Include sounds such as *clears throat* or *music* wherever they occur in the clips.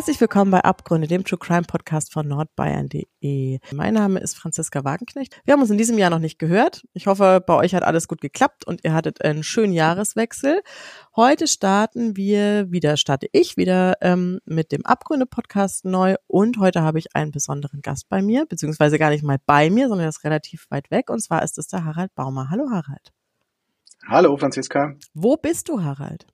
Herzlich willkommen bei Abgründe, dem True Crime Podcast von nordbayern.de. Mein Name ist Franziska Wagenknecht. Wir haben uns in diesem Jahr noch nicht gehört. Ich hoffe, bei euch hat alles gut geklappt und ihr hattet einen schönen Jahreswechsel. Heute starten wir wieder, starte ich wieder ähm, mit dem Abgründe Podcast neu und heute habe ich einen besonderen Gast bei mir, beziehungsweise gar nicht mal bei mir, sondern er ist relativ weit weg und zwar ist es der Harald Baumer. Hallo Harald. Hallo Franziska. Wo bist du, Harald?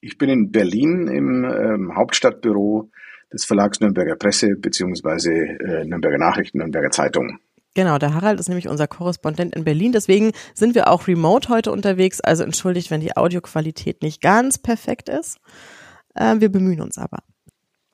Ich bin in Berlin im ähm, Hauptstadtbüro des Verlags Nürnberger Presse beziehungsweise äh, Nürnberger Nachrichten, Nürnberger Zeitung. Genau, der Harald ist nämlich unser Korrespondent in Berlin. Deswegen sind wir auch remote heute unterwegs. Also entschuldigt, wenn die Audioqualität nicht ganz perfekt ist. Äh, wir bemühen uns aber.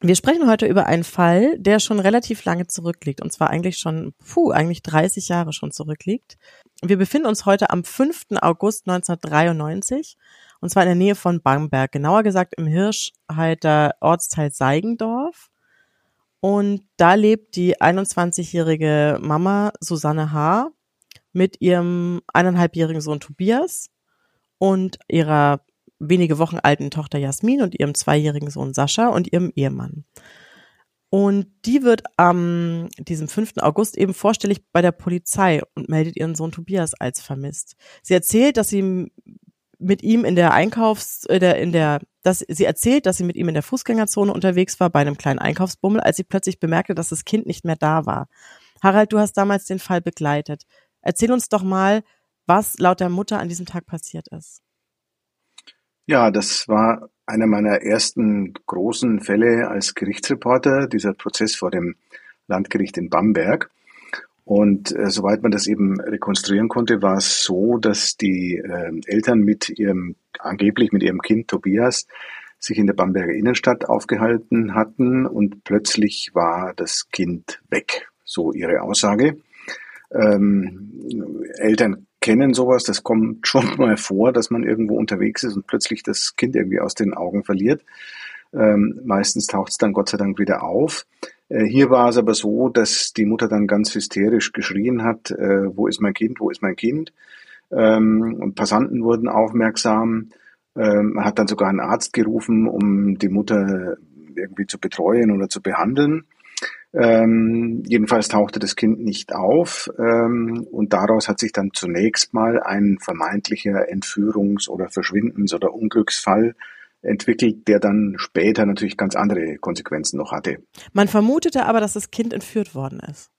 Wir sprechen heute über einen Fall, der schon relativ lange zurückliegt. Und zwar eigentlich schon, puh, eigentlich 30 Jahre schon zurückliegt. Wir befinden uns heute am 5. August 1993 und zwar in der Nähe von Bamberg, genauer gesagt im Hirschhalter Ortsteil Seigendorf. Und da lebt die 21-jährige Mama Susanne H. mit ihrem eineinhalbjährigen Sohn Tobias und ihrer wenige Wochen alten Tochter Jasmin und ihrem zweijährigen Sohn Sascha und ihrem Ehemann. Und die wird am diesem 5. August eben vorstellig bei der Polizei und meldet ihren Sohn Tobias als vermisst. Sie erzählt, dass sie mit ihm in der Einkaufs, in der, in der, dass sie erzählt, dass sie mit ihm in der Fußgängerzone unterwegs war bei einem kleinen Einkaufsbummel, als sie plötzlich bemerkte, dass das Kind nicht mehr da war. Harald, du hast damals den Fall begleitet. Erzähl uns doch mal, was laut der Mutter an diesem Tag passiert ist. Ja, das war einer meiner ersten großen Fälle als Gerichtsreporter, dieser Prozess vor dem Landgericht in Bamberg. Und äh, soweit man das eben rekonstruieren konnte, war es so, dass die äh, Eltern mit ihrem, angeblich mit ihrem Kind Tobias, sich in der Bamberger Innenstadt aufgehalten hatten und plötzlich war das Kind weg. So ihre Aussage. Ähm, Eltern kennen sowas, das kommt *laughs* schon mal vor, dass man irgendwo unterwegs ist und plötzlich das Kind irgendwie aus den Augen verliert. Ähm, meistens taucht es dann Gott sei Dank wieder auf. Äh, hier war es aber so, dass die Mutter dann ganz hysterisch geschrien hat, äh, wo ist mein Kind, wo ist mein Kind? Ähm, und Passanten wurden aufmerksam. Ähm, man hat dann sogar einen Arzt gerufen, um die Mutter irgendwie zu betreuen oder zu behandeln. Ähm, jedenfalls tauchte das Kind nicht auf ähm, und daraus hat sich dann zunächst mal ein vermeintlicher Entführungs- oder Verschwindens- oder Unglücksfall entwickelt, der dann später natürlich ganz andere Konsequenzen noch hatte. Man vermutete aber, dass das Kind entführt worden ist.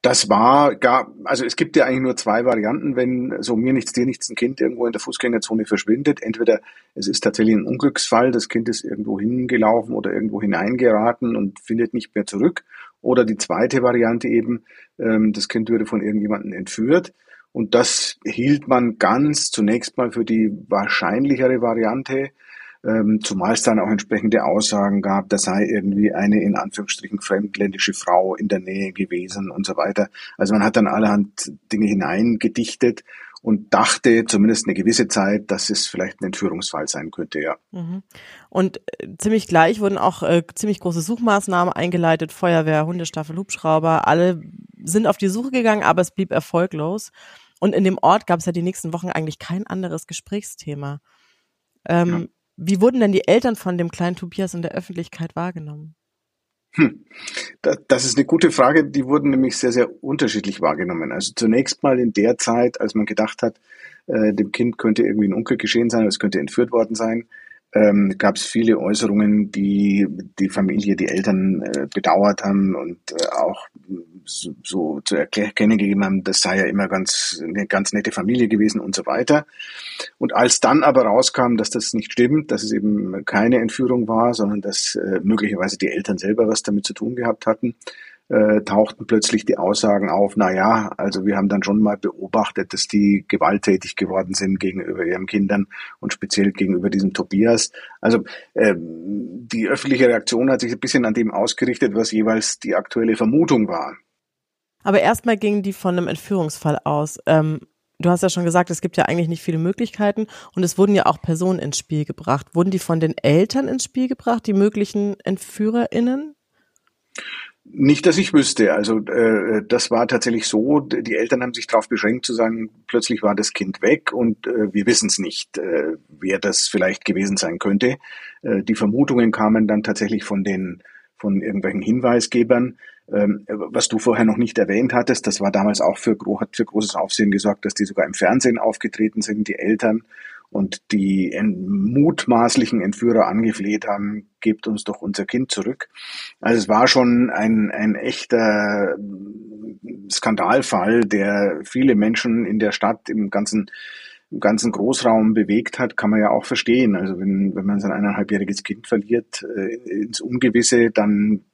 Das war gar, also es gibt ja eigentlich nur zwei Varianten, wenn so mir nichts, dir nichts ein Kind irgendwo in der Fußgängerzone verschwindet. Entweder es ist tatsächlich ein Unglücksfall, das Kind ist irgendwo hingelaufen oder irgendwo hineingeraten und findet nicht mehr zurück. Oder die zweite Variante eben, ähm, das Kind würde von irgendjemandem entführt. Und das hielt man ganz zunächst mal für die wahrscheinlichere Variante, ähm, zumal es dann auch entsprechende Aussagen gab, da sei irgendwie eine in Anführungsstrichen fremdländische Frau in der Nähe gewesen und so weiter. Also man hat dann allerhand Dinge hineingedichtet und dachte zumindest eine gewisse Zeit, dass es vielleicht ein Entführungsfall sein könnte, ja. Mhm. Und äh, ziemlich gleich wurden auch äh, ziemlich große Suchmaßnahmen eingeleitet, Feuerwehr, Hundestaffel, Hubschrauber, alle sind auf die Suche gegangen, aber es blieb erfolglos. Und in dem Ort gab es ja die nächsten Wochen eigentlich kein anderes Gesprächsthema. Ähm, ja. Wie wurden denn die Eltern von dem kleinen Tobias in der Öffentlichkeit wahrgenommen? Hm. Das ist eine gute Frage. Die wurden nämlich sehr, sehr unterschiedlich wahrgenommen. Also zunächst mal in der Zeit, als man gedacht hat, äh, dem Kind könnte irgendwie ein Unglück geschehen sein, es könnte entführt worden sein, ähm, gab es viele Äußerungen, die die Familie, die Eltern äh, bedauert haben und äh, auch so, so zu erkennen gegeben haben, das sei ja immer ganz eine ganz nette Familie gewesen und so weiter. Und als dann aber rauskam, dass das nicht stimmt, dass es eben keine Entführung war, sondern dass äh, möglicherweise die Eltern selber was damit zu tun gehabt hatten, äh, tauchten plötzlich die Aussagen auf, na ja, also wir haben dann schon mal beobachtet, dass die gewalttätig geworden sind gegenüber ihren Kindern und speziell gegenüber diesem Tobias. Also äh, die öffentliche Reaktion hat sich ein bisschen an dem ausgerichtet, was jeweils die aktuelle Vermutung war. Aber erstmal gingen die von einem Entführungsfall aus. Ähm, du hast ja schon gesagt, es gibt ja eigentlich nicht viele Möglichkeiten und es wurden ja auch Personen ins Spiel gebracht. Wurden die von den Eltern ins Spiel gebracht, die möglichen EntführerInnen? Nicht, dass ich wüsste. Also äh, das war tatsächlich so. Die Eltern haben sich darauf beschränkt zu sagen, plötzlich war das Kind weg und äh, wir wissen es nicht, äh, wer das vielleicht gewesen sein könnte. Äh, die Vermutungen kamen dann tatsächlich von den von irgendwelchen Hinweisgebern. Ähm, was du vorher noch nicht erwähnt hattest, das war damals auch für, hat für großes Aufsehen gesorgt, dass die sogar im Fernsehen aufgetreten sind, die Eltern und die mutmaßlichen Entführer angefleht haben, gebt uns doch unser Kind zurück. Also es war schon ein, ein echter Skandalfall, der viele Menschen in der Stadt im ganzen im ganzen Großraum bewegt hat, kann man ja auch verstehen. Also wenn, wenn man sein eineinhalbjähriges Kind verliert äh, ins Ungewisse, dann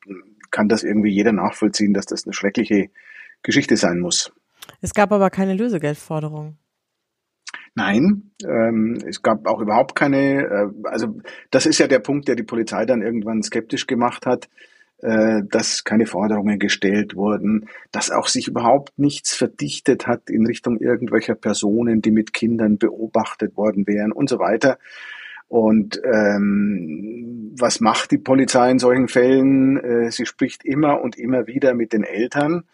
kann das irgendwie jeder nachvollziehen, dass das eine schreckliche Geschichte sein muss. Es gab aber keine Lösegeldforderung. Nein, ähm, es gab auch überhaupt keine, äh, also das ist ja der Punkt, der die Polizei dann irgendwann skeptisch gemacht hat, äh, dass keine Forderungen gestellt wurden, dass auch sich überhaupt nichts verdichtet hat in Richtung irgendwelcher Personen, die mit Kindern beobachtet worden wären und so weiter. Und ähm, was macht die Polizei in solchen Fällen? Äh, sie spricht immer und immer wieder mit den Eltern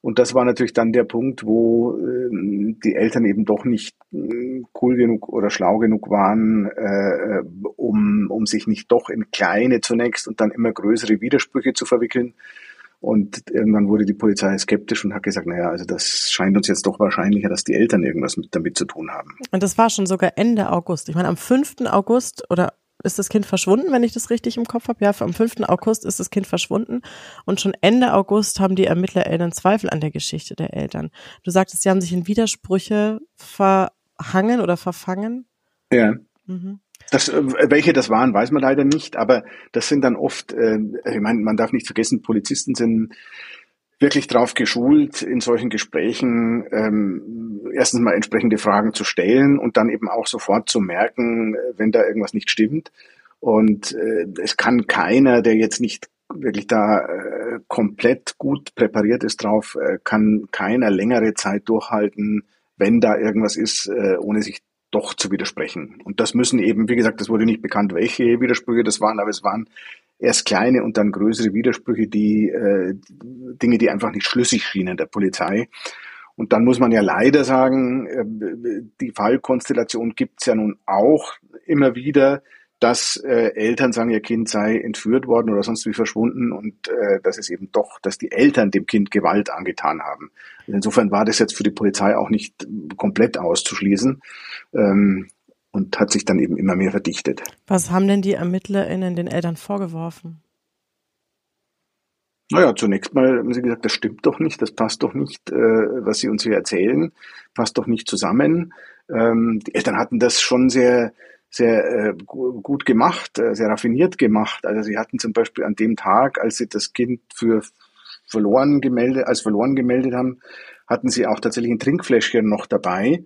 und das war natürlich dann der Punkt, wo äh, die Eltern eben doch nicht äh, cool genug oder schlau genug waren, äh, um, um sich nicht doch in kleine zunächst und dann immer größere Widersprüche zu verwickeln. Und irgendwann wurde die Polizei skeptisch und hat gesagt, naja, also das scheint uns jetzt doch wahrscheinlicher, dass die Eltern irgendwas mit, damit zu tun haben. Und das war schon sogar Ende August. Ich meine, am 5. August oder ist das Kind verschwunden, wenn ich das richtig im Kopf habe. Ja, am 5. August ist das Kind verschwunden und schon Ende August haben die ErmittlerInnen Zweifel an der Geschichte der Eltern. Du sagtest, sie haben sich in Widersprüche verhangen oder verfangen. Ja. Mhm. Das, äh, welche das waren, weiß man leider nicht, aber das sind dann oft, äh, ich meine, man darf nicht vergessen, Polizisten sind wirklich drauf geschult, in solchen Gesprächen ähm, erstens mal entsprechende Fragen zu stellen und dann eben auch sofort zu merken, wenn da irgendwas nicht stimmt. Und äh, es kann keiner, der jetzt nicht wirklich da äh, komplett gut präpariert ist drauf, äh, kann keiner längere Zeit durchhalten, wenn da irgendwas ist, äh, ohne sich doch zu widersprechen. Und das müssen eben, wie gesagt, das wurde nicht bekannt, welche Widersprüche das waren, aber es waren erst kleine und dann größere Widersprüche, die äh, Dinge, die einfach nicht schlüssig schienen der Polizei. Und dann muss man ja leider sagen, äh, die Fallkonstellation gibt's ja nun auch immer wieder, dass äh, Eltern sagen, ihr Kind sei entführt worden oder sonst wie verschwunden und äh, dass es eben doch, dass die Eltern dem Kind Gewalt angetan haben. Insofern war das jetzt für die Polizei auch nicht komplett auszuschließen. Ähm, und hat sich dann eben immer mehr verdichtet. Was haben denn die ErmittlerInnen den Eltern vorgeworfen? Naja, zunächst mal haben sie gesagt, das stimmt doch nicht, das passt doch nicht, äh, was sie uns hier erzählen, passt doch nicht zusammen. Ähm, die Eltern hatten das schon sehr, sehr äh, gut gemacht, äh, sehr raffiniert gemacht. Also sie hatten zum Beispiel an dem Tag, als sie das Kind für verloren gemeldet, als verloren gemeldet haben, hatten sie auch tatsächlich ein Trinkfläschchen noch dabei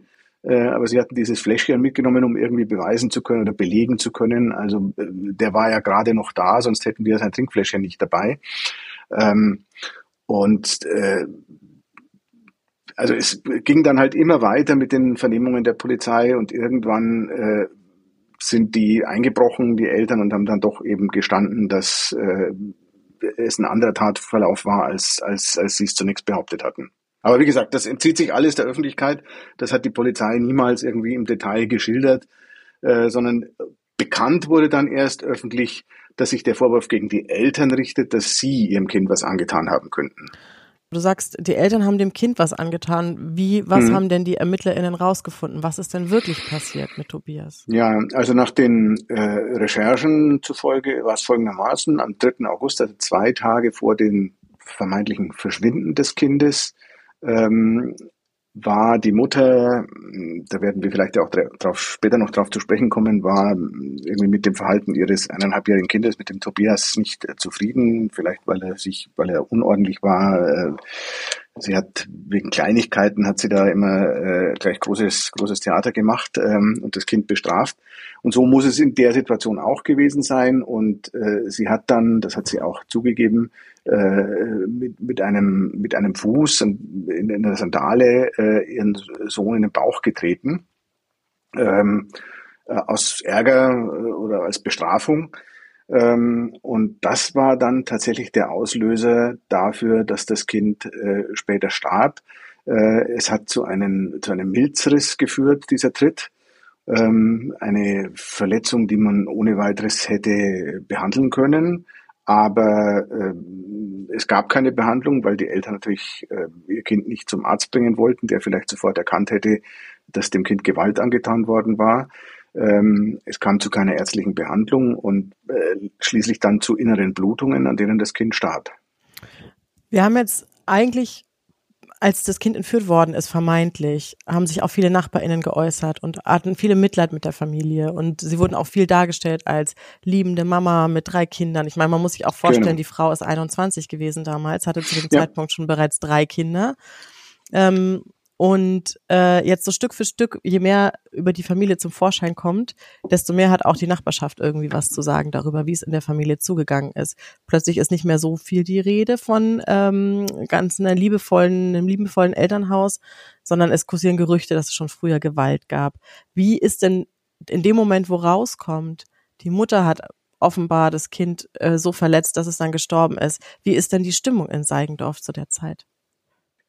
aber sie hatten dieses Fläschchen mitgenommen, um irgendwie beweisen zu können oder belegen zu können. Also äh, der war ja gerade noch da, sonst hätten wir sein Trinkfläschchen nicht dabei. Ähm, und äh, also es ging dann halt immer weiter mit den Vernehmungen der Polizei und irgendwann äh, sind die eingebrochen, die Eltern, und haben dann doch eben gestanden, dass äh, es ein anderer Tatverlauf war, als, als, als sie es zunächst behauptet hatten. Aber wie gesagt, das entzieht sich alles der Öffentlichkeit. Das hat die Polizei niemals irgendwie im Detail geschildert, äh, sondern bekannt wurde dann erst öffentlich, dass sich der Vorwurf gegen die Eltern richtet, dass sie ihrem Kind was angetan haben könnten. Du sagst, die Eltern haben dem Kind was angetan. Wie, was mhm. haben denn die ErmittlerInnen rausgefunden? Was ist denn wirklich passiert mit Tobias? Ja, also nach den äh, Recherchen zufolge war es folgendermaßen, am 3. August, also zwei Tage vor dem vermeintlichen Verschwinden des Kindes, ähm, war die Mutter, da werden wir vielleicht auch drauf, später noch drauf zu sprechen kommen, war irgendwie mit dem Verhalten ihres eineinhalbjährigen Kindes, mit dem Tobias, nicht äh, zufrieden, vielleicht weil er sich, weil er unordentlich war, äh, Sie hat wegen Kleinigkeiten hat sie da immer äh, gleich großes großes Theater gemacht ähm, und das Kind bestraft. Und so muss es in der Situation auch gewesen sein. Und äh, sie hat dann, das hat sie auch zugegeben, äh, mit, mit einem mit einem Fuß in, in einer Sandale äh, ihren Sohn in den Bauch getreten ähm, äh, aus Ärger äh, oder als Bestrafung. Ähm, und das war dann tatsächlich der Auslöser dafür, dass das Kind äh, später starb. Äh, es hat zu einem, zu einem Milzriss geführt, dieser Tritt. Ähm, eine Verletzung, die man ohne weiteres hätte behandeln können. Aber äh, es gab keine Behandlung, weil die Eltern natürlich ihr Kind nicht zum Arzt bringen wollten, der vielleicht sofort erkannt hätte, dass dem Kind Gewalt angetan worden war. Ähm, es kam zu keiner ärztlichen Behandlung und äh, schließlich dann zu inneren Blutungen, an denen das Kind starb. Wir haben jetzt eigentlich, als das Kind entführt worden ist, vermeintlich, haben sich auch viele NachbarInnen geäußert und hatten viele Mitleid mit der Familie. Und sie wurden auch viel dargestellt als liebende Mama mit drei Kindern. Ich meine, man muss sich auch vorstellen, genau. die Frau ist 21 gewesen damals, hatte zu dem ja. Zeitpunkt schon bereits drei Kinder. Ähm, und äh, jetzt so Stück für Stück, je mehr über die Familie zum Vorschein kommt, desto mehr hat auch die Nachbarschaft irgendwie was zu sagen darüber, wie es in der Familie zugegangen ist. Plötzlich ist nicht mehr so viel die Rede von ähm, ganz einer liebevollen, einem liebevollen Elternhaus, sondern es kursieren Gerüchte, dass es schon früher Gewalt gab. Wie ist denn in dem Moment, wo rauskommt, die Mutter hat offenbar das Kind äh, so verletzt, dass es dann gestorben ist. Wie ist denn die Stimmung in Seigendorf zu der Zeit?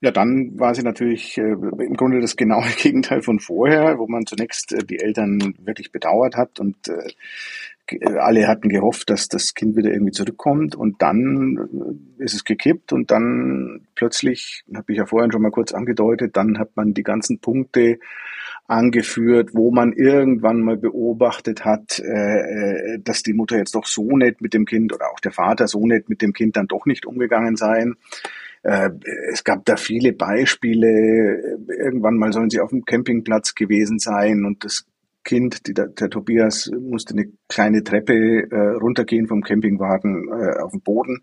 Ja, dann war sie natürlich äh, im Grunde das genaue *laughs* Gegenteil von vorher, wo man zunächst äh, die Eltern wirklich bedauert hat und äh, alle hatten gehofft, dass das Kind wieder irgendwie zurückkommt und dann äh, ist es gekippt und dann plötzlich, habe ich ja vorhin schon mal kurz angedeutet, dann hat man die ganzen Punkte angeführt, wo man irgendwann mal beobachtet hat, äh, äh dass die Mutter jetzt doch so nett mit dem Kind oder auch der Vater so nett mit dem Kind dann doch nicht umgegangen seien. Äh, es gab da viele Beispiele. Irgendwann mal sollen sie auf dem Campingplatz gewesen sein und das Kind, die, der, Tobias, musste eine kleine Treppe äh, runtergehen vom Campingwagen äh, auf den Boden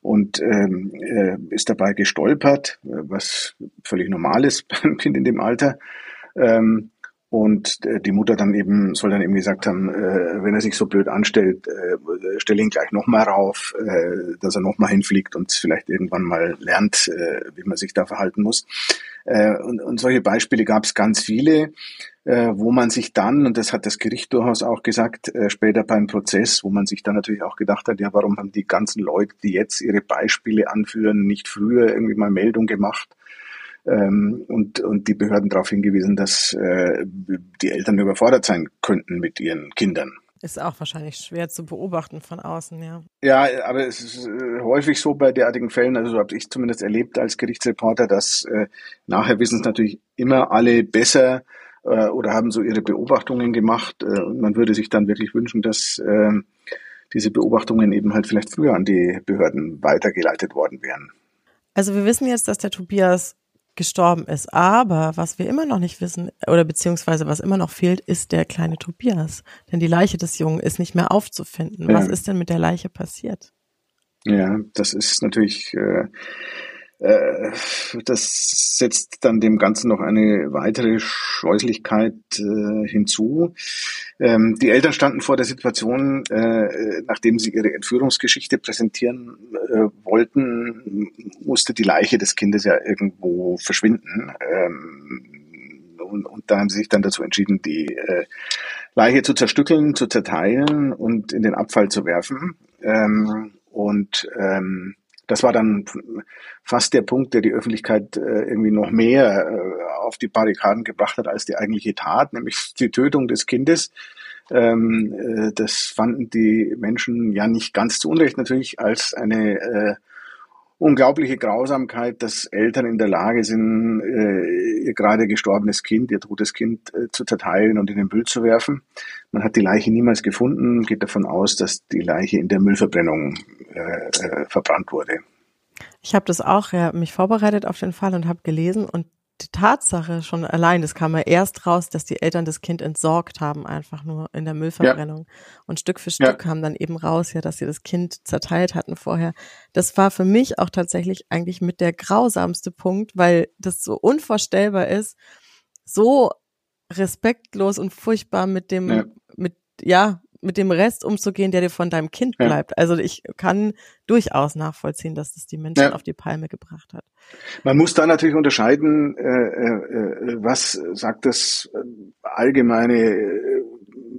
und ähm, äh, ist dabei gestolpert, äh, was völlig normal ist *laughs* beim Kind in dem Alter. Ähm, und äh, die Mutter dann eben, soll dann eben gesagt haben, äh, wenn er sich so blöd anstellt, äh, stell ihn gleich nochmal rauf, äh, dass er nochmal hinfliegt und vielleicht irgendwann mal lernt, äh, wie man sich da verhalten muss. Äh, und, und solche Beispiele gab es ganz viele, äh, wo man sich dann, und das hat das Gericht durchaus auch gesagt, äh, später beim Prozess, wo man sich dann natürlich auch gedacht hat, ja, warum haben die ganzen Leute, die jetzt ihre Beispiele anführen, nicht früher irgendwie mal Meldung gemacht? Ähm, und, und die Behörden darauf hingewiesen, dass äh, die Eltern überfordert sein könnten mit ihren Kindern. Ist auch wahrscheinlich schwer zu beobachten von außen, ja. Ja, aber es ist äh, häufig so bei derartigen Fällen, also so habe ich zumindest erlebt als Gerichtsreporter, dass äh, nachher wissen es natürlich immer alle besser äh, oder haben so ihre Beobachtungen gemacht. Äh, und man würde sich dann wirklich wünschen, dass äh, diese Beobachtungen eben halt vielleicht früher an die Behörden weitergeleitet worden wären. Also wir wissen jetzt, dass der Tobias gestorben ist. Aber was wir immer noch nicht wissen, oder beziehungsweise was immer noch fehlt, ist der kleine Tobias. Denn die Leiche des Jungen ist nicht mehr aufzufinden. Ja. Was ist denn mit der Leiche passiert? Ja, das ist natürlich äh, das setzt dann dem Ganzen noch eine weitere Scheußlichkeit äh, hinzu. Ähm, die Eltern standen vor der Situation, äh, nachdem sie ihre Entführungsgeschichte präsentieren äh, wollten, musste die Leiche des Kindes ja irgendwo verschwinden. Ähm, und, und, da haben sie sich dann dazu entschieden, die äh, Leiche zu zerstückeln, zu zerteilen und in den Abfall zu werfen. Ähm, und ähm, das war dann fast der Punkt, der die Öffentlichkeit äh, irgendwie noch mehr äh, auf die Barrikaden gebracht hat als die eigentliche Tat, nämlich die Tötung des Kindes. Ähm, äh, das fanden die Menschen ja nicht ganz zu Unrecht natürlich als eine äh, unglaubliche Grausamkeit, dass Eltern in der Lage sind, äh, ihr gerade gestorbenes Kind, ihr totes Kind äh, zu zerteilen und in den Müll zu werfen. Man hat die Leiche niemals gefunden, geht davon aus, dass die Leiche in der Müllverbrennung äh, äh, verbrannt wurde. Ich habe das auch ja, mich vorbereitet auf den Fall und habe gelesen und die Tatsache schon allein, das kam ja erst raus, dass die Eltern das Kind entsorgt haben, einfach nur in der Müllverbrennung. Ja. Und Stück für Stück ja. kam dann eben raus, ja, dass sie das Kind zerteilt hatten vorher. Das war für mich auch tatsächlich eigentlich mit der grausamste Punkt, weil das so unvorstellbar ist, so respektlos und furchtbar mit dem, ja. mit, ja, mit dem Rest umzugehen, der dir von deinem Kind ja. bleibt. Also ich kann durchaus nachvollziehen, dass das die Menschen ja. auf die Palme gebracht hat. Man muss da natürlich unterscheiden, äh, äh, was sagt das äh, allgemeine äh,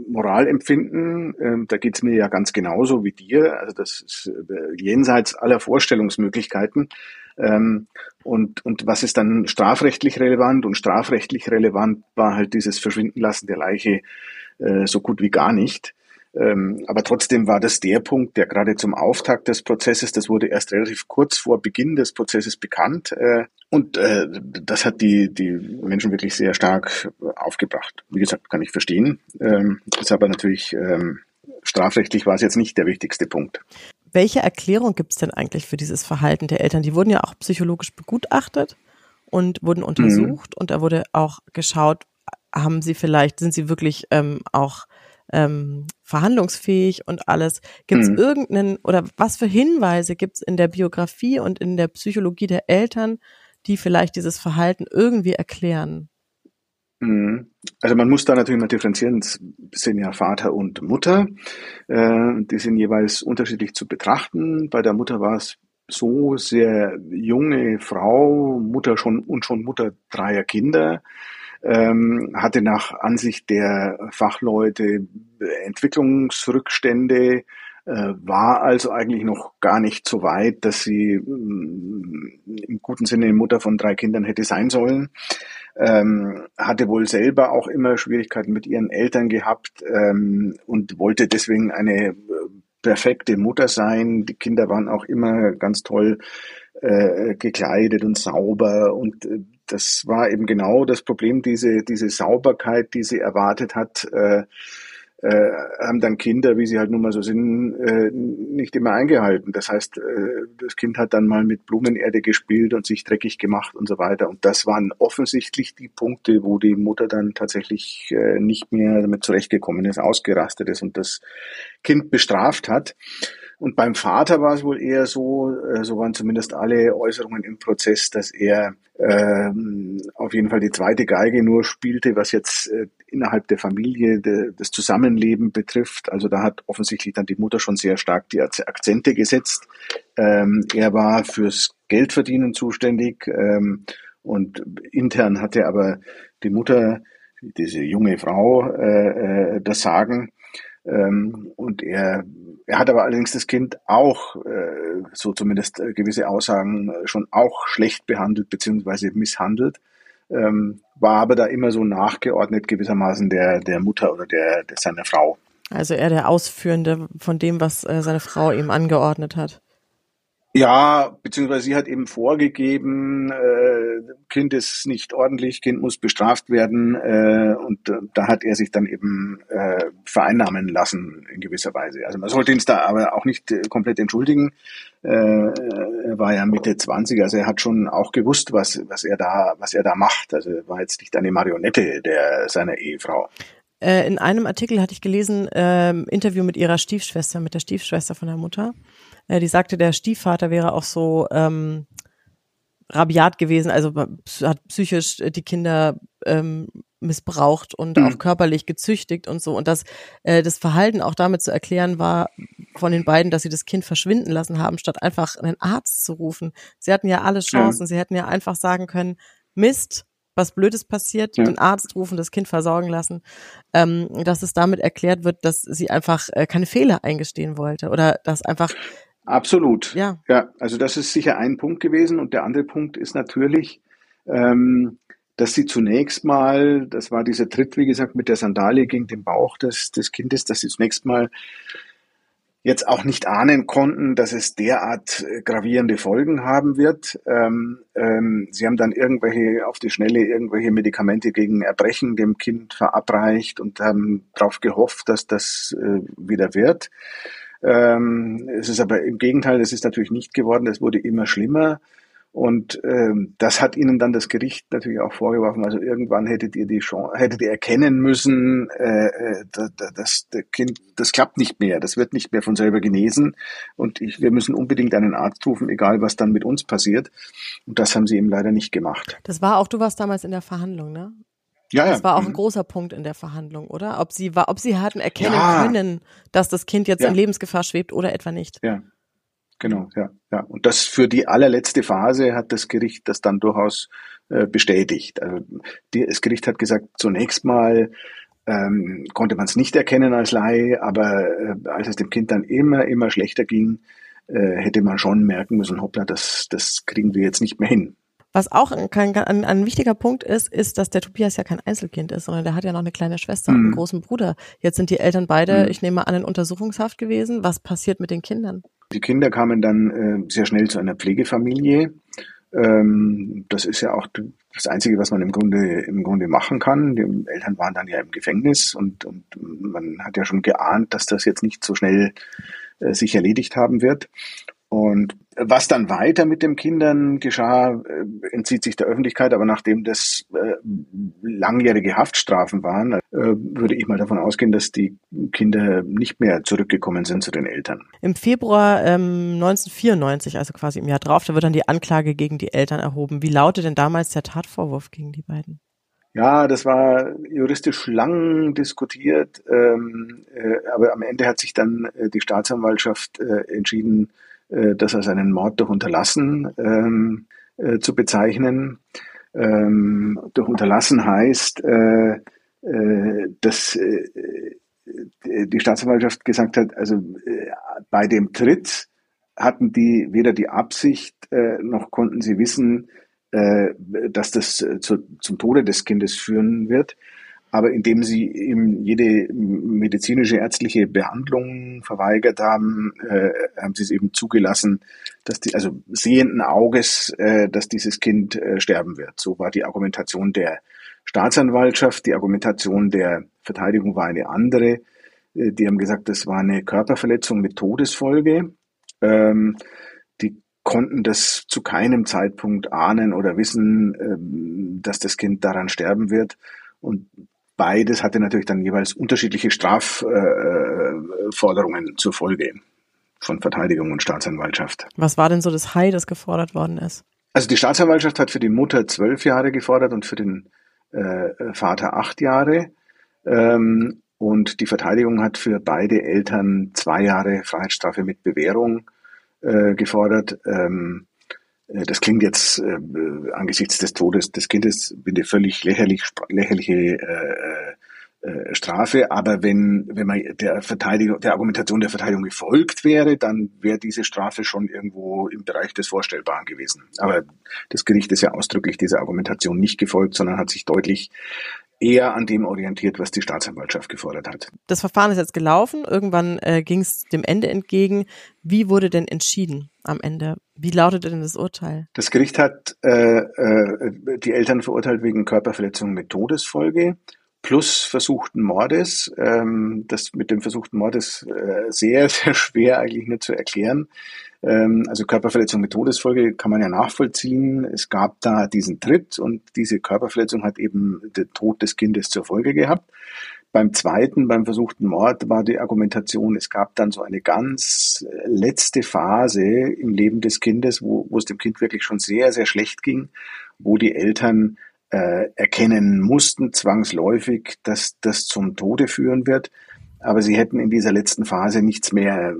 Moralempfinden. Ähm, da geht's mir ja ganz genauso wie dir. Also das ist äh, jenseits aller Vorstellungsmöglichkeiten. Ähm, und, und was ist dann strafrechtlich relevant? Und strafrechtlich relevant war halt dieses Verschwindenlassen der Leiche äh, so gut wie gar nicht. Ähm, aber trotzdem war das der Punkt, der gerade zum Auftakt des Prozesses, das wurde erst relativ kurz vor Beginn des Prozesses bekannt. Äh, und äh, das hat die, die Menschen wirklich sehr stark aufgebracht. Wie gesagt, kann ich verstehen. Ähm, ist aber natürlich ähm, strafrechtlich war es jetzt nicht der wichtigste Punkt. Welche Erklärung gibt es denn eigentlich für dieses Verhalten der Eltern? Die wurden ja auch psychologisch begutachtet und wurden untersucht mhm. und da wurde auch geschaut, haben sie vielleicht, sind sie wirklich ähm, auch ähm, verhandlungsfähig und alles. Gibt es mhm. irgendeinen oder was für Hinweise gibt es in der Biografie und in der Psychologie der Eltern, die vielleicht dieses Verhalten irgendwie erklären? Mhm. Also man muss da natürlich mal differenzieren. Es sind ja Vater und Mutter. Äh, die sind jeweils unterschiedlich zu betrachten. Bei der Mutter war es so sehr junge Frau, Mutter schon und schon Mutter dreier Kinder ähm, hatte nach Ansicht der Fachleute Entwicklungsrückstände, äh, war also eigentlich noch gar nicht so weit, dass sie mm, im guten Sinne Mutter von drei Kindern hätte sein sollen. Ähm, hatte wohl selber auch immer Schwierigkeiten mit ihren Eltern gehabt ähm, und wollte deswegen eine äh, perfekte Mutter sein. Die Kinder waren auch immer ganz toll äh, gekleidet und sauber und äh, das war eben genau das Problem, diese, diese Sauberkeit, die sie erwartet hat, äh, äh, haben dann Kinder, wie sie halt nun mal so sind, äh, nicht immer eingehalten. Das heißt, äh, das Kind hat dann mal mit Blumenerde gespielt und sich dreckig gemacht und so weiter. Und das waren offensichtlich die Punkte, wo die Mutter dann tatsächlich äh, nicht mehr damit zurechtgekommen ist, ausgerastet ist und das Kind bestraft hat. Und beim Vater war es wohl eher so, äh, so waren zumindest alle Äußerungen im Prozess, dass er ähm, auf jeden Fall die zweite Geige nur spielte, was jetzt äh, innerhalb der Familie de, das Zusammenleben betrifft. Also da hat offensichtlich dann die Mutter schon sehr stark die Akzente gesetzt. Ähm, er war fürs Geldverdienen zuständig ähm, und intern hatte aber die Mutter, diese junge Frau, äh, äh, das Sagen. Ähm, und er, er hat aber allerdings das Kind auch, äh, so zumindest äh, gewisse Aussagen, äh, schon auch schlecht behandelt beziehungsweise misshandelt, ähm, war aber da immer so nachgeordnet gewissermaßen der, der Mutter oder der, der seiner Frau. Also er der Ausführende von dem, was äh, seine Frau ihm angeordnet hat. Ja, beziehungsweise sie hat eben vorgegeben, äh, Kind ist nicht ordentlich, Kind muss bestraft werden äh, und äh, da hat er sich dann eben äh, vereinnahmen lassen in gewisser Weise. Also man sollte ihn da aber auch nicht äh, komplett entschuldigen. Äh, er war ja Mitte 20, also er hat schon auch gewusst, was, was er da, was er da macht. Also er war jetzt nicht eine Marionette der seiner Ehefrau. Äh, in einem Artikel hatte ich gelesen, äh, Interview mit ihrer Stiefschwester, mit der Stiefschwester von der Mutter. Äh, die sagte, der Stiefvater wäre auch so ähm, rabiat gewesen, also hat psychisch die Kinder ähm, missbraucht und mhm. auch körperlich gezüchtigt und so. Und dass äh, das Verhalten auch damit zu erklären war von den beiden, dass sie das Kind verschwinden lassen haben, statt einfach einen Arzt zu rufen. Sie hatten ja alle Chancen. Mhm. Sie hätten ja einfach sagen können, Mist, was Blödes passiert, ja. den Arzt rufen, das Kind versorgen lassen, ähm, dass es damit erklärt wird, dass sie einfach äh, keine Fehler eingestehen wollte oder dass einfach Absolut. Ja. Ja, also das ist sicher ein Punkt gewesen. Und der andere Punkt ist natürlich, ähm, dass sie zunächst mal, das war dieser Tritt, wie gesagt, mit der Sandalie gegen den Bauch des, des Kindes, dass sie zunächst mal jetzt auch nicht ahnen konnten, dass es derart äh, gravierende Folgen haben wird. Ähm, ähm, sie haben dann irgendwelche auf die Schnelle irgendwelche Medikamente gegen Erbrechen dem Kind verabreicht und haben darauf gehofft, dass das äh, wieder wird. Ähm, es ist aber im Gegenteil, es ist natürlich nicht geworden, es wurde immer schlimmer. Und ähm, das hat ihnen dann das Gericht natürlich auch vorgeworfen. Also irgendwann hättet ihr die Chance, hättet ihr erkennen müssen, äh, äh das, das Kind, das klappt nicht mehr, das wird nicht mehr von selber genesen. Und ich, wir müssen unbedingt einen Arzt rufen, egal was dann mit uns passiert. Und das haben sie eben leider nicht gemacht. Das war auch, du warst damals in der Verhandlung, ne? Ja, ja. Das war auch ein mhm. großer Punkt in der Verhandlung, oder? Ob sie war, ob sie hatten erkennen ja. können, dass das Kind jetzt ja. in Lebensgefahr schwebt oder etwa nicht. Ja. Genau, ja, ja. Und das für die allerletzte Phase hat das Gericht das dann durchaus äh, bestätigt. Also die, das Gericht hat gesagt, zunächst mal ähm, konnte man es nicht erkennen als Laie, aber äh, als es dem Kind dann immer, immer schlechter ging, äh, hätte man schon merken müssen, hoppla, das, das kriegen wir jetzt nicht mehr hin. Was auch ein, ein, ein, wichtiger Punkt ist, ist, dass der Tobias ja kein Einzelkind ist, sondern der hat ja noch eine kleine Schwester mhm. und einen großen Bruder. Jetzt sind die Eltern beide, mhm. ich nehme an, in Untersuchungshaft gewesen. Was passiert mit den Kindern? Die Kinder kamen dann äh, sehr schnell zu einer Pflegefamilie. Ähm, das ist ja auch das Einzige, was man im Grunde, im Grunde machen kann. Die Eltern waren dann ja im Gefängnis und, und man hat ja schon geahnt, dass das jetzt nicht so schnell äh, sich erledigt haben wird. Und was dann weiter mit den Kindern geschah, äh, entzieht sich der Öffentlichkeit, aber nachdem das äh, langjährige Haftstrafen waren, äh, würde ich mal davon ausgehen, dass die Kinder nicht mehr zurückgekommen sind zu den Eltern. Im Februar ähm, 1994, also quasi im Jahr drauf, da wird dann die Anklage gegen die Eltern erhoben. Wie lautet denn damals der Tatvorwurf gegen die beiden? Ja, das war juristisch lang diskutiert, ähm, äh, aber am Ende hat sich dann die Staatsanwaltschaft entschieden, äh, das als einen Mord durch Unterlassen ähm, äh, zu bezeichnen. Ähm, durch Unterlassen heißt, äh, äh, dass äh, die Staatsanwaltschaft gesagt hat, also äh, bei dem Tritt hatten die weder die Absicht äh, noch konnten sie wissen, äh, dass das äh, zu, zum Tode des Kindes führen wird aber indem sie ihm jede medizinische ärztliche Behandlung verweigert haben, äh, haben sie es eben zugelassen, dass die, also sehenden Auges, äh, dass dieses Kind äh, sterben wird. So war die Argumentation der Staatsanwaltschaft. Die Argumentation der Verteidigung war eine andere. Äh, die haben gesagt, das war eine Körperverletzung mit Todesfolge. Ähm, die konnten das zu keinem Zeitpunkt ahnen oder wissen, ähm, dass das Kind daran sterben wird. Und beides hatte natürlich dann jeweils unterschiedliche Strafforderungen zur Folge von Verteidigung und Staatsanwaltschaft. Was war denn so das High, das gefordert worden ist? Also die Staatsanwaltschaft hat für die Mutter zwölf Jahre gefordert und für den äh, Vater acht Jahre. Ähm, und die Verteidigung hat für beide Eltern zwei Jahre Freiheitsstrafe mit Bewährung äh, gefordert. Ähm, äh, das klingt jetzt äh, angesichts des Todes des Kindes eine völlig lächerlich, lächerliche äh, äh, Strafe, aber wenn, wenn man der Verteidigung, der Argumentation der Verteidigung gefolgt wäre, dann wäre diese Strafe schon irgendwo im Bereich des Vorstellbaren gewesen. Aber das Gericht ist ja ausdrücklich dieser Argumentation nicht gefolgt, sondern hat sich deutlich eher an dem orientiert, was die Staatsanwaltschaft gefordert hat. Das Verfahren ist jetzt gelaufen. Irgendwann äh, ging es dem Ende entgegen. Wie wurde denn entschieden am Ende? Wie lautete denn das Urteil? Das Gericht hat äh, äh, die Eltern verurteilt wegen Körperverletzung mit Todesfolge plus versuchten Mordes. Ähm, das mit dem versuchten Mordes äh, sehr, *laughs* sehr schwer eigentlich nur zu erklären. Ähm, also Körperverletzung mit Todesfolge kann man ja nachvollziehen. Es gab da diesen Tritt und diese Körperverletzung hat eben den Tod des Kindes zur Folge gehabt. Beim zweiten, beim versuchten Mord, war die Argumentation, es gab dann so eine ganz letzte Phase im Leben des Kindes, wo, wo es dem Kind wirklich schon sehr, sehr schlecht ging, wo die Eltern äh, erkennen mussten, zwangsläufig, dass das zum Tode führen wird. Aber sie hätten in dieser letzten Phase nichts mehr,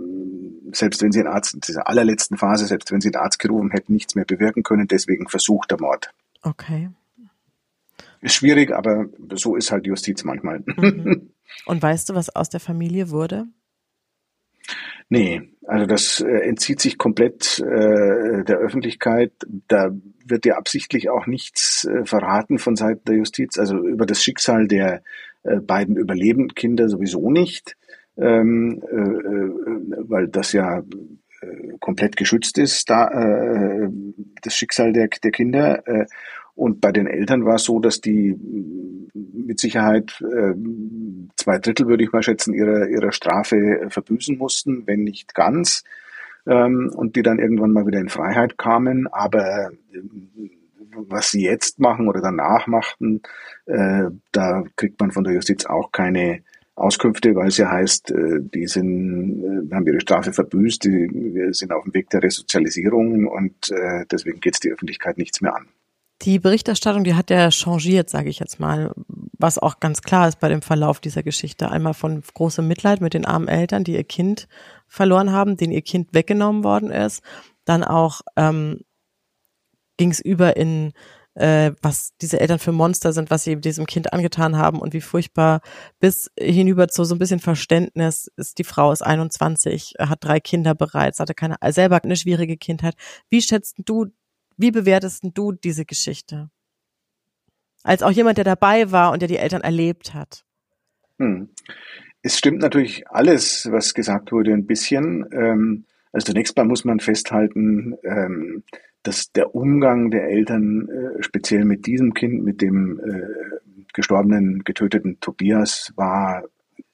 selbst wenn sie einen Arzt, in dieser allerletzten Phase, selbst wenn sie einen Arzt gerufen hätten, nichts mehr bewirken können. Deswegen versucht der Mord. Okay. Ist schwierig, aber so ist halt Justiz manchmal. Mhm. Und weißt du, was aus der Familie wurde? Nee, also das äh, entzieht sich komplett äh, der Öffentlichkeit. Da wird ja absichtlich auch nichts äh, verraten von Seiten der Justiz. Also über das Schicksal der beiden überlebenden Kinder sowieso nicht, ähm, äh, äh, weil das ja äh, komplett geschützt ist, da äh, das Schicksal der, der Kinder. Äh, und bei den Eltern war es so, dass die mit Sicherheit äh, zwei Drittel, würde ich mal schätzen, ihrer, ihrer Strafe verbüßen mussten, wenn nicht ganz. ähm, und die dann irgendwann mal wieder in Freiheit kamen. Aber äh, was sie jetzt machen oder danach machten, äh, da kriegt man von der Justiz auch keine Auskünfte, weil es ja heißt, äh, die sind, äh, haben ihre Strafe verbüßt, die sind auf dem Weg der Resozialisierung und deswegen geht es die Öffentlichkeit nichts mehr an. Die Berichterstattung, die hat ja changiert, sage ich jetzt mal, was auch ganz klar ist bei dem Verlauf dieser Geschichte. Einmal von großem Mitleid mit den armen Eltern, die ihr Kind verloren haben, denen ihr Kind weggenommen worden ist. Dann auch ähm, ging es über in äh, was diese Eltern für Monster sind, was sie diesem Kind angetan haben und wie furchtbar, bis hinüber zu so ein bisschen Verständnis ist, die Frau ist 21, hat drei Kinder bereits, hatte keine, selber eine schwierige Kindheit. Wie schätzt du, wie bewertest du diese Geschichte? Als auch jemand, der dabei war und der die Eltern erlebt hat. Hm. Es stimmt natürlich alles, was gesagt wurde, ein bisschen. Ähm, also zunächst mal muss man festhalten, ähm, dass der Umgang der Eltern äh, speziell mit diesem Kind, mit dem äh, gestorbenen, getöteten Tobias, war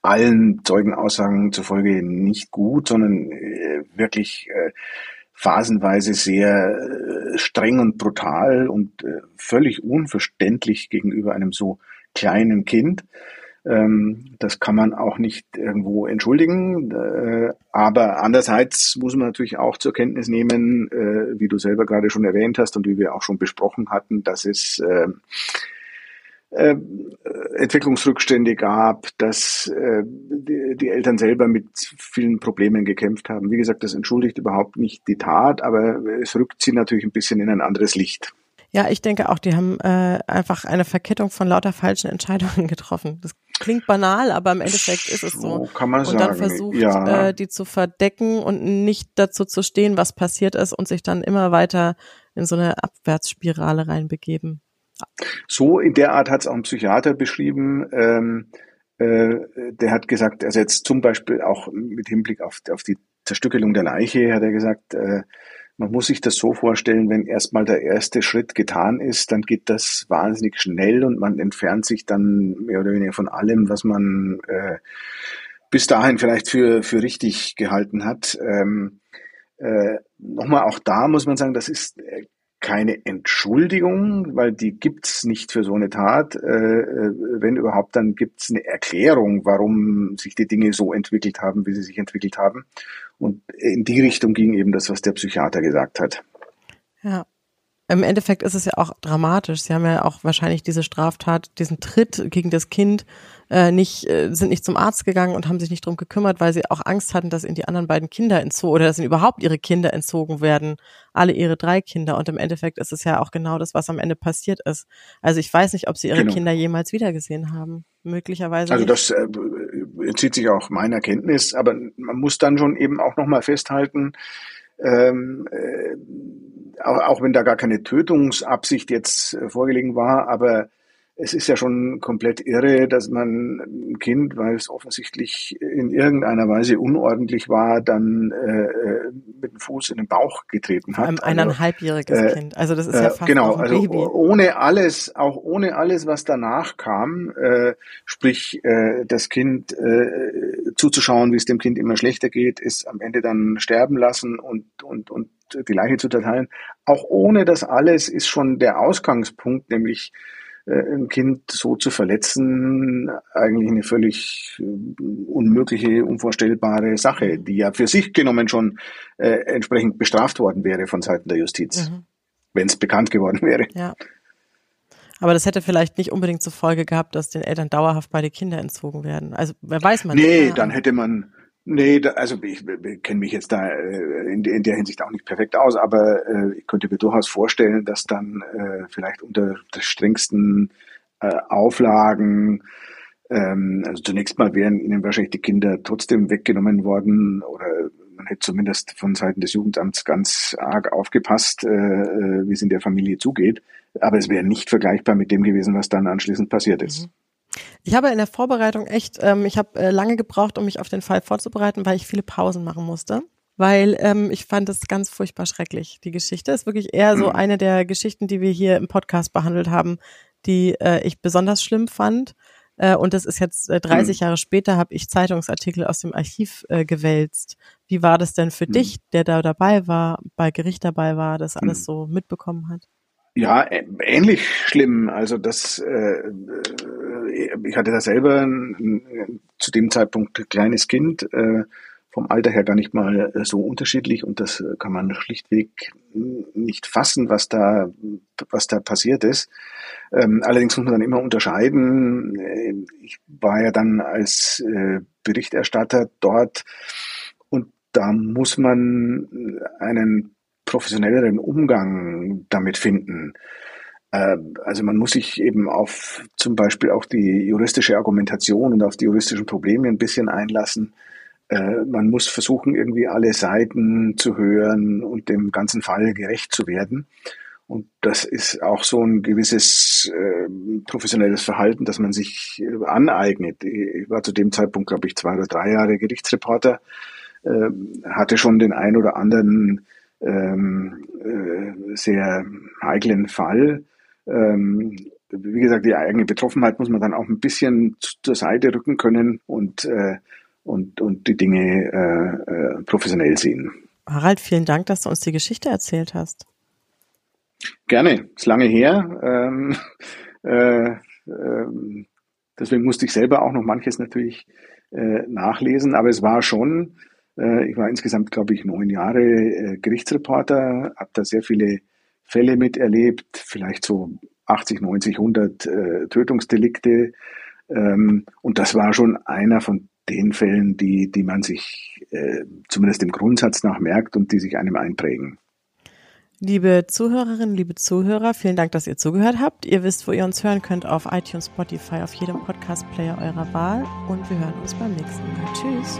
allen Zeugenaussagen zufolge nicht gut, sondern äh, wirklich äh, phasenweise sehr äh, streng und brutal und äh, völlig unverständlich gegenüber einem so kleinen Kind. Ähm, das kann man auch nicht irgendwo entschuldigen. Äh, aber andererseits muss man natürlich auch zur Kenntnis nehmen, äh, wie du selber gerade schon erwähnt hast und wie wir auch schon besprochen hatten, dass es äh, Entwicklungsrückstände gab, dass die, Eltern selber mit vielen Problemen gekämpft haben. Wie gesagt, das entschuldigt überhaupt nicht die Tat, aber es rückt sie natürlich ein bisschen in ein anderes Licht. Ja, ich denke auch, die haben einfach eine Verkettung von lauter falschen Entscheidungen *laughs* getroffen. Das klingt banal, aber im Endeffekt ist es so. so kann man und sagen. dann versucht, ja. äh, die zu verdecken und nicht dazu zu stehen, was passiert ist und sich dann immer weiter in so eine Abwärtsspirale reinbegeben. So in der Art hat es auch ein Psychiater beschrieben. Ähm, äh, der hat gesagt, also jetzt zum Beispiel auch mit Hinblick auf, auf die Zerstückelung der Leiche, hat er gesagt, äh, man muss sich das so vorstellen, wenn erstmal der erste Schritt getan ist, dann geht das wahnsinnig schnell und man entfernt sich dann mehr oder weniger von allem, was man äh, bis dahin vielleicht für, für richtig gehalten hat. Ähm, äh, Nochmal auch da muss man sagen, das ist äh, keine Entschuldigung, weil die gibt's nicht für so eine Tat. Äh, äh, wenn überhaupt, dann gibt's eine Erklärung, warum sich die Dinge so entwickelt haben, wie sie sich entwickelt haben. Und in die Richtung ging eben das, was der Psychiater gesagt hat. Ja. Im Endeffekt ist es ja auch dramatisch. Sie haben ja auch wahrscheinlich diese Straftat, diesen Tritt gegen das Kind äh, nicht, äh, sind nicht zum Arzt gegangen und haben sich nicht drum gekümmert, weil sie auch Angst hatten, dass ihnen die anderen beiden Kinder entzogen oder dass ihnen überhaupt ihre Kinder entzogen werden. Alle ihre drei Kinder. Und im Endeffekt ist es ja auch genau das, was am Ende passiert ist. Also ich weiß nicht, ob sie ihre genau. Kinder jemals wiedergesehen haben. Möglicherweise. Also das äh, entzieht sich auch meiner Kenntnis, aber man muss dann schon eben auch nochmal festhalten, ähm, äh, auch, auch wenn da gar keine Tötungsabsicht jetzt äh, vorgelegen war, aber es ist ja schon komplett irre, dass man ein Kind, weil es offensichtlich in irgendeiner Weise unordentlich war, dann äh, äh mit dem Fuß in den Bauch getreten hat. Ein also, eineinhalbjähriges äh, Kind. Also das ist ja äh, fast genau, ein also Baby. ohne alles, auch ohne alles, was danach kam, äh, sprich äh, das Kind äh, zuzuschauen, wie es dem Kind immer schlechter geht, ist am Ende dann sterben lassen und und und die Leiche zu teilen. Auch ohne das alles ist schon der Ausgangspunkt, nämlich ein Kind so zu verletzen, eigentlich eine völlig äh, unmögliche, unvorstellbare Sache, die ja für sich genommen schon äh, entsprechend bestraft worden wäre von Seiten der Justiz, mhm. wenn es bekannt geworden wäre. Ja. Aber das hätte vielleicht nicht unbedingt zur Folge gehabt, dass den Eltern dauerhaft beide Kinder entzogen werden. Also wer weiß man nee, nicht. Nee, dann hätte man, Nee, da, also ich, ich kenne mich jetzt da äh, in, in, der Hinsicht auch nicht perfekt aus, aber äh, ich könnte mir durchaus vorstellen, dass dann äh, vielleicht unter der strengsten äh, Auflagen, ähm, also zunächst mal wären ihnen wahrscheinlich die Kinder trotzdem weggenommen worden oder man hätte zumindest von Seiten des Jugendamts ganz arg aufgepasst, äh, äh wie es in der Familie zugeht. Aber es wäre nicht vergleichbar mit dem gewesen, was dann anschließend passiert ist. Mhm. Ich habe in der Vorbereitung echt, ähm, ich habe äh, lange gebraucht, um mich auf den Fall vorzubereiten, weil ich viele Pausen machen musste. Weil ähm, ich fand es ganz furchtbar schrecklich. Die Geschichte ist wirklich eher so mhm. *clears throat* eine der Geschichten, die wir hier im Podcast behandelt haben, die äh, ich besonders schlimm fand. Äh, und das ist jetzt äh, 30 mhm. Jahre später, habe ich Zeitungsartikel aus dem Archiv äh, gewälzt. Wie war das denn für mhm. dich, der da dabei war, bei Gericht dabei war, das alles mhm. so mitbekommen hat? Ja, ähnlich schlimm. Also das, äh, äh, ich hatte da selber ein, zu dem Zeitpunkt ein kleines Kind, äh, vom Alter her gar nicht mal so unterschiedlich und das kann man schlichtweg nicht fassen, was da, was da passiert ist. Ähm, allerdings muss man dann immer unterscheiden. Äh, ich war ja dann als äh, Berichterstatter dort und da muss man einen professionelleren Umgang damit finden. Äh, also man muss sich eben auf zum Beispiel auch die juristische Argumentation und auf die juristischen Probleme ein bisschen einlassen. Äh, man muss versuchen, irgendwie alle Seiten zu hören und dem ganzen Fall gerecht zu werden. Und das ist auch so ein gewisses äh, professionelles Verhalten, das man sich äh, aneignet. Ich war zu dem Zeitpunkt, glaube ich, zwei oder drei Jahre Gerichtsreporter, äh, hatte schon den ein oder anderen ähm, äh, sehr heiklen Fall. Ähm, wie gesagt, die eigene Betroffenheit muss man dann auch ein bisschen zur Seite rücken können und, äh, und, und die Dinge äh, äh, professionell sehen. Harald, vielen Dank, dass du uns die Geschichte erzählt hast. Gerne, ist lange her. Ähm, *laughs* äh, äh, deswegen musste ich selber auch noch manches natürlich äh, nachlesen, aber es war schon äh, ich war insgesamt, glaube ich, neun Jahre äh, Gerichtsreporter, habe da sehr viele Fälle miterlebt, vielleicht so 80, 90, 100 äh, Tötungsdelikte. Ähm, und das war schon einer von den Fällen, die, die man sich äh, zumindest im Grundsatz nach merkt und die sich einem einprägen. Liebe Zuhörerinnen, liebe Zuhörer, vielen Dank, dass ihr zugehört habt. Ihr wisst, wo ihr uns hören könnt auf iTunes, Spotify, auf jedem Podcast-Player eurer Wahl. Und wir hören uns beim nächsten Mal. Tschüss.